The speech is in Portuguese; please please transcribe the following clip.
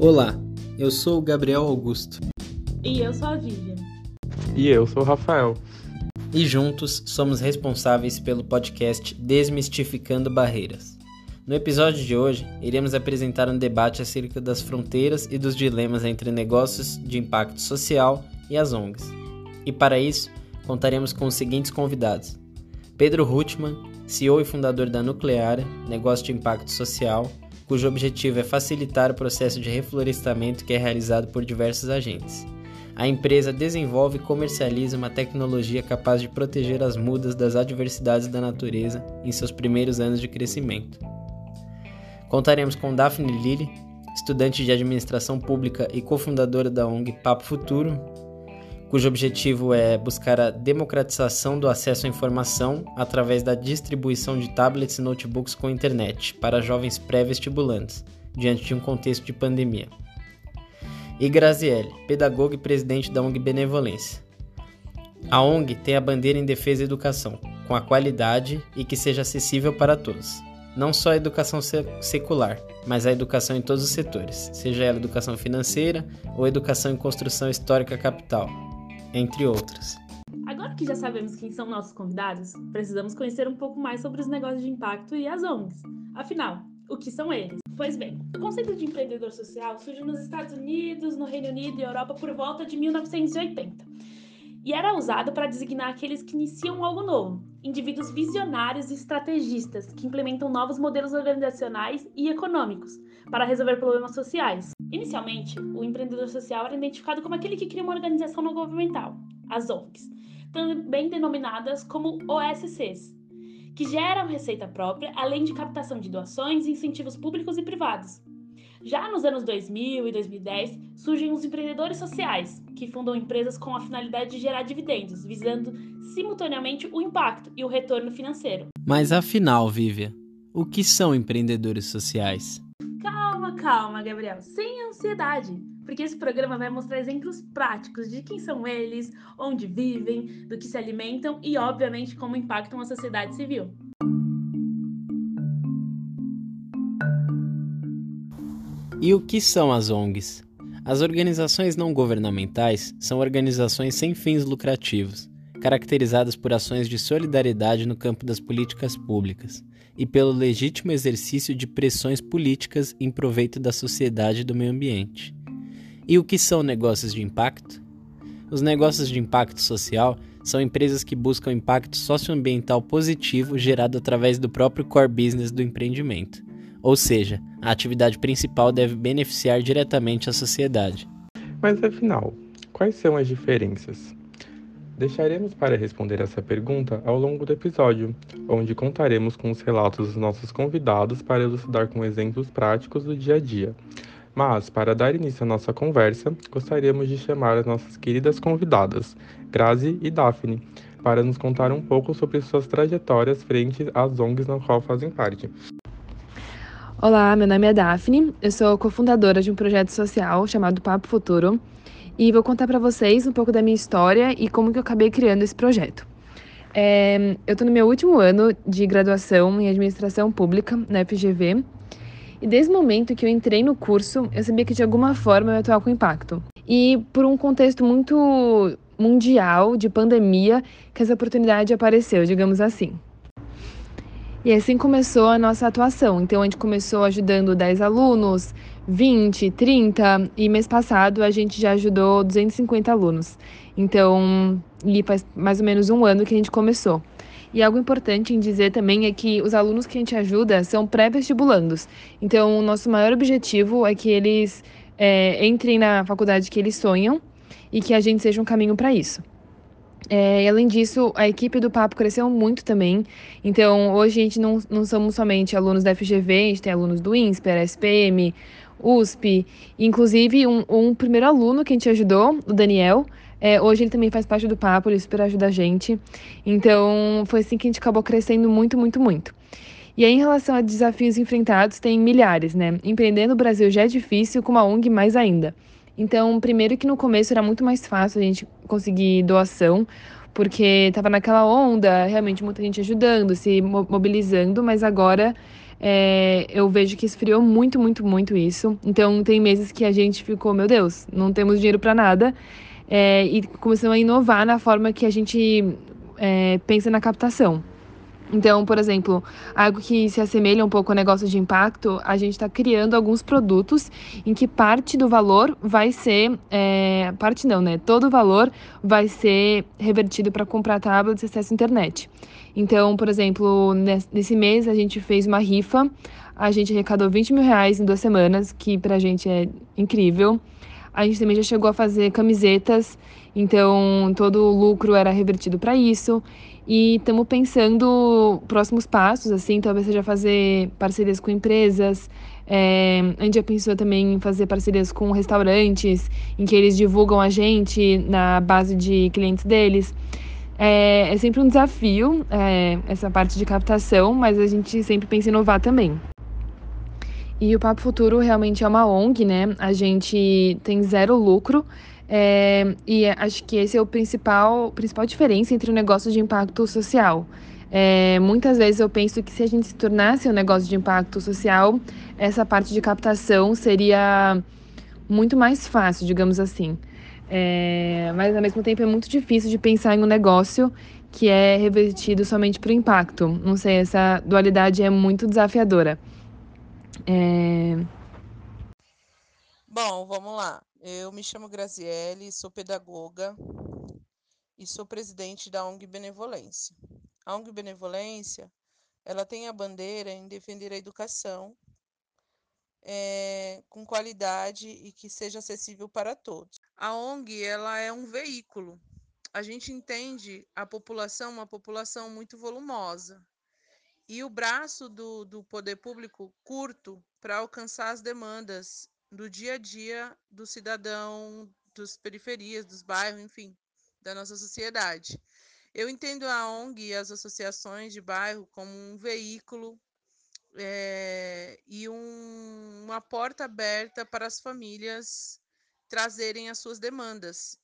Olá, eu sou o Gabriel Augusto. E eu sou a Vivian. E eu sou o Rafael. E juntos somos responsáveis pelo podcast Desmistificando Barreiras. No episódio de hoje, iremos apresentar um debate acerca das fronteiras e dos dilemas entre negócios de impacto social e as ONGs. E para isso, contaremos com os seguintes convidados: Pedro Rutman, CEO e fundador da Nucleara, negócio de impacto social, cujo objetivo é facilitar o processo de reflorestamento que é realizado por diversos agentes. A empresa desenvolve e comercializa uma tecnologia capaz de proteger as mudas das adversidades da natureza em seus primeiros anos de crescimento. Contaremos com Daphne Lilly, estudante de administração pública e cofundadora da ONG Papo Futuro, cujo objetivo é buscar a democratização do acesso à informação através da distribuição de tablets e notebooks com internet para jovens pré-vestibulantes, diante de um contexto de pandemia. E Graziele, pedagoga e presidente da ONG Benevolência. A ONG tem a bandeira em defesa da educação, com a qualidade e que seja acessível para todos. Não só a educação secular, mas a educação em todos os setores, seja ela educação financeira ou educação em construção histórica capital, entre outras. Agora que já sabemos quem são nossos convidados, precisamos conhecer um pouco mais sobre os negócios de impacto e as ONGs. Afinal, o que são eles? Pois bem, o conceito de empreendedor social surgiu nos Estados Unidos, no Reino Unido e Europa por volta de 1980 e era usado para designar aqueles que iniciam algo novo, indivíduos visionários e estrategistas que implementam novos modelos organizacionais e econômicos para resolver problemas sociais. Inicialmente, o empreendedor social era identificado como aquele que cria uma organização não governamental, as ONGs, também denominadas como OSCs, que geram receita própria, além de captação de doações e incentivos públicos e privados. Já nos anos 2000 e 2010, surgem os empreendedores sociais, que fundam empresas com a finalidade de gerar dividendos, visando simultaneamente o impacto e o retorno financeiro. Mas afinal, Vívia, o que são empreendedores sociais? Calma, Gabriel, sem ansiedade, porque esse programa vai mostrar exemplos práticos de quem são eles, onde vivem, do que se alimentam e, obviamente, como impactam a sociedade civil. E o que são as ONGs? As organizações não governamentais são organizações sem fins lucrativos, caracterizadas por ações de solidariedade no campo das políticas públicas e pelo legítimo exercício de pressões políticas em proveito da sociedade e do meio ambiente. E o que são negócios de impacto? Os negócios de impacto social são empresas que buscam impacto socioambiental positivo gerado através do próprio core business do empreendimento. Ou seja, a atividade principal deve beneficiar diretamente a sociedade. Mas afinal, quais são as diferenças? Deixaremos para responder essa pergunta ao longo do episódio, onde contaremos com os relatos dos nossos convidados para elucidar com exemplos práticos do dia a dia. Mas, para dar início à nossa conversa, gostaríamos de chamar as nossas queridas convidadas, Grazi e Daphne, para nos contar um pouco sobre suas trajetórias frente às ONGs na qual fazem parte. Olá, meu nome é Daphne, eu sou cofundadora de um projeto social chamado Papo Futuro e vou contar para vocês um pouco da minha história e como que eu acabei criando esse projeto. É, eu estou no meu último ano de graduação em administração pública na FGV e desde o momento que eu entrei no curso, eu sabia que de alguma forma eu ia atuar com impacto. E por um contexto muito mundial de pandemia que essa oportunidade apareceu, digamos assim. E assim começou a nossa atuação. Então a gente começou ajudando 10 alunos, 20, 30 e mês passado a gente já ajudou 250 alunos. Então, e faz mais ou menos um ano que a gente começou. E algo importante em dizer também é que os alunos que a gente ajuda são pré-vestibulandos. Então, o nosso maior objetivo é que eles é, entrem na faculdade que eles sonham e que a gente seja um caminho para isso. É, e além disso, a equipe do Papo cresceu muito também. Então, hoje a gente não, não somos somente alunos da FGV, a gente tem alunos do INSPER, SPM, USP. Inclusive, um, um primeiro aluno que a gente ajudou, o Daniel, é, hoje ele também faz parte do Papo, ele super ajuda a gente. Então, foi assim que a gente acabou crescendo muito, muito, muito. E aí, em relação a desafios enfrentados, tem milhares, né? Empreender no Brasil já é difícil, com uma ONG mais ainda. Então, primeiro que no começo era muito mais fácil a gente conseguir doação, porque estava naquela onda, realmente muita gente ajudando, se mobilizando, mas agora é, eu vejo que esfriou muito, muito, muito isso. Então, tem meses que a gente ficou, meu Deus, não temos dinheiro para nada. É, e começamos a inovar na forma que a gente é, pensa na captação. Então, por exemplo, algo que se assemelha um pouco ao negócio de impacto, a gente está criando alguns produtos em que parte do valor vai ser. É, parte não, né? Todo o valor vai ser revertido para comprar tablets e acesso à internet. Então, por exemplo, nesse mês a gente fez uma rifa, a gente arrecadou 20 mil reais em duas semanas, que para a gente é incrível. A gente também já chegou a fazer camisetas, então todo o lucro era revertido para isso. E estamos pensando próximos passos, assim, talvez seja fazer parcerias com empresas. É, a gente já pensou também em fazer parcerias com restaurantes, em que eles divulgam a gente na base de clientes deles. É, é sempre um desafio é, essa parte de captação, mas a gente sempre pensa em inovar também. E o Papo Futuro realmente é uma ONG, né? A gente tem zero lucro, é, e acho que esse é o principal, principal diferença entre o negócio de impacto social. É, muitas vezes eu penso que se a gente se tornasse um negócio de impacto social, essa parte de captação seria muito mais fácil, digamos assim. É, mas ao mesmo tempo é muito difícil de pensar em um negócio que é revertido somente para o impacto. Não sei, essa dualidade é muito desafiadora. É... Bom, vamos lá. Eu me chamo Graziele, sou pedagoga e sou presidente da ONG Benevolência. A ONG Benevolência, ela tem a bandeira em defender a educação é, com qualidade e que seja acessível para todos. A ONG, ela é um veículo. A gente entende a população uma população muito volumosa e o braço do, do poder público curto para alcançar as demandas do dia a dia do cidadão, das periferias, dos bairros, enfim, da nossa sociedade. Eu entendo a ONG e as associações de bairro como um veículo é, e um, uma porta aberta para as famílias trazerem as suas demandas.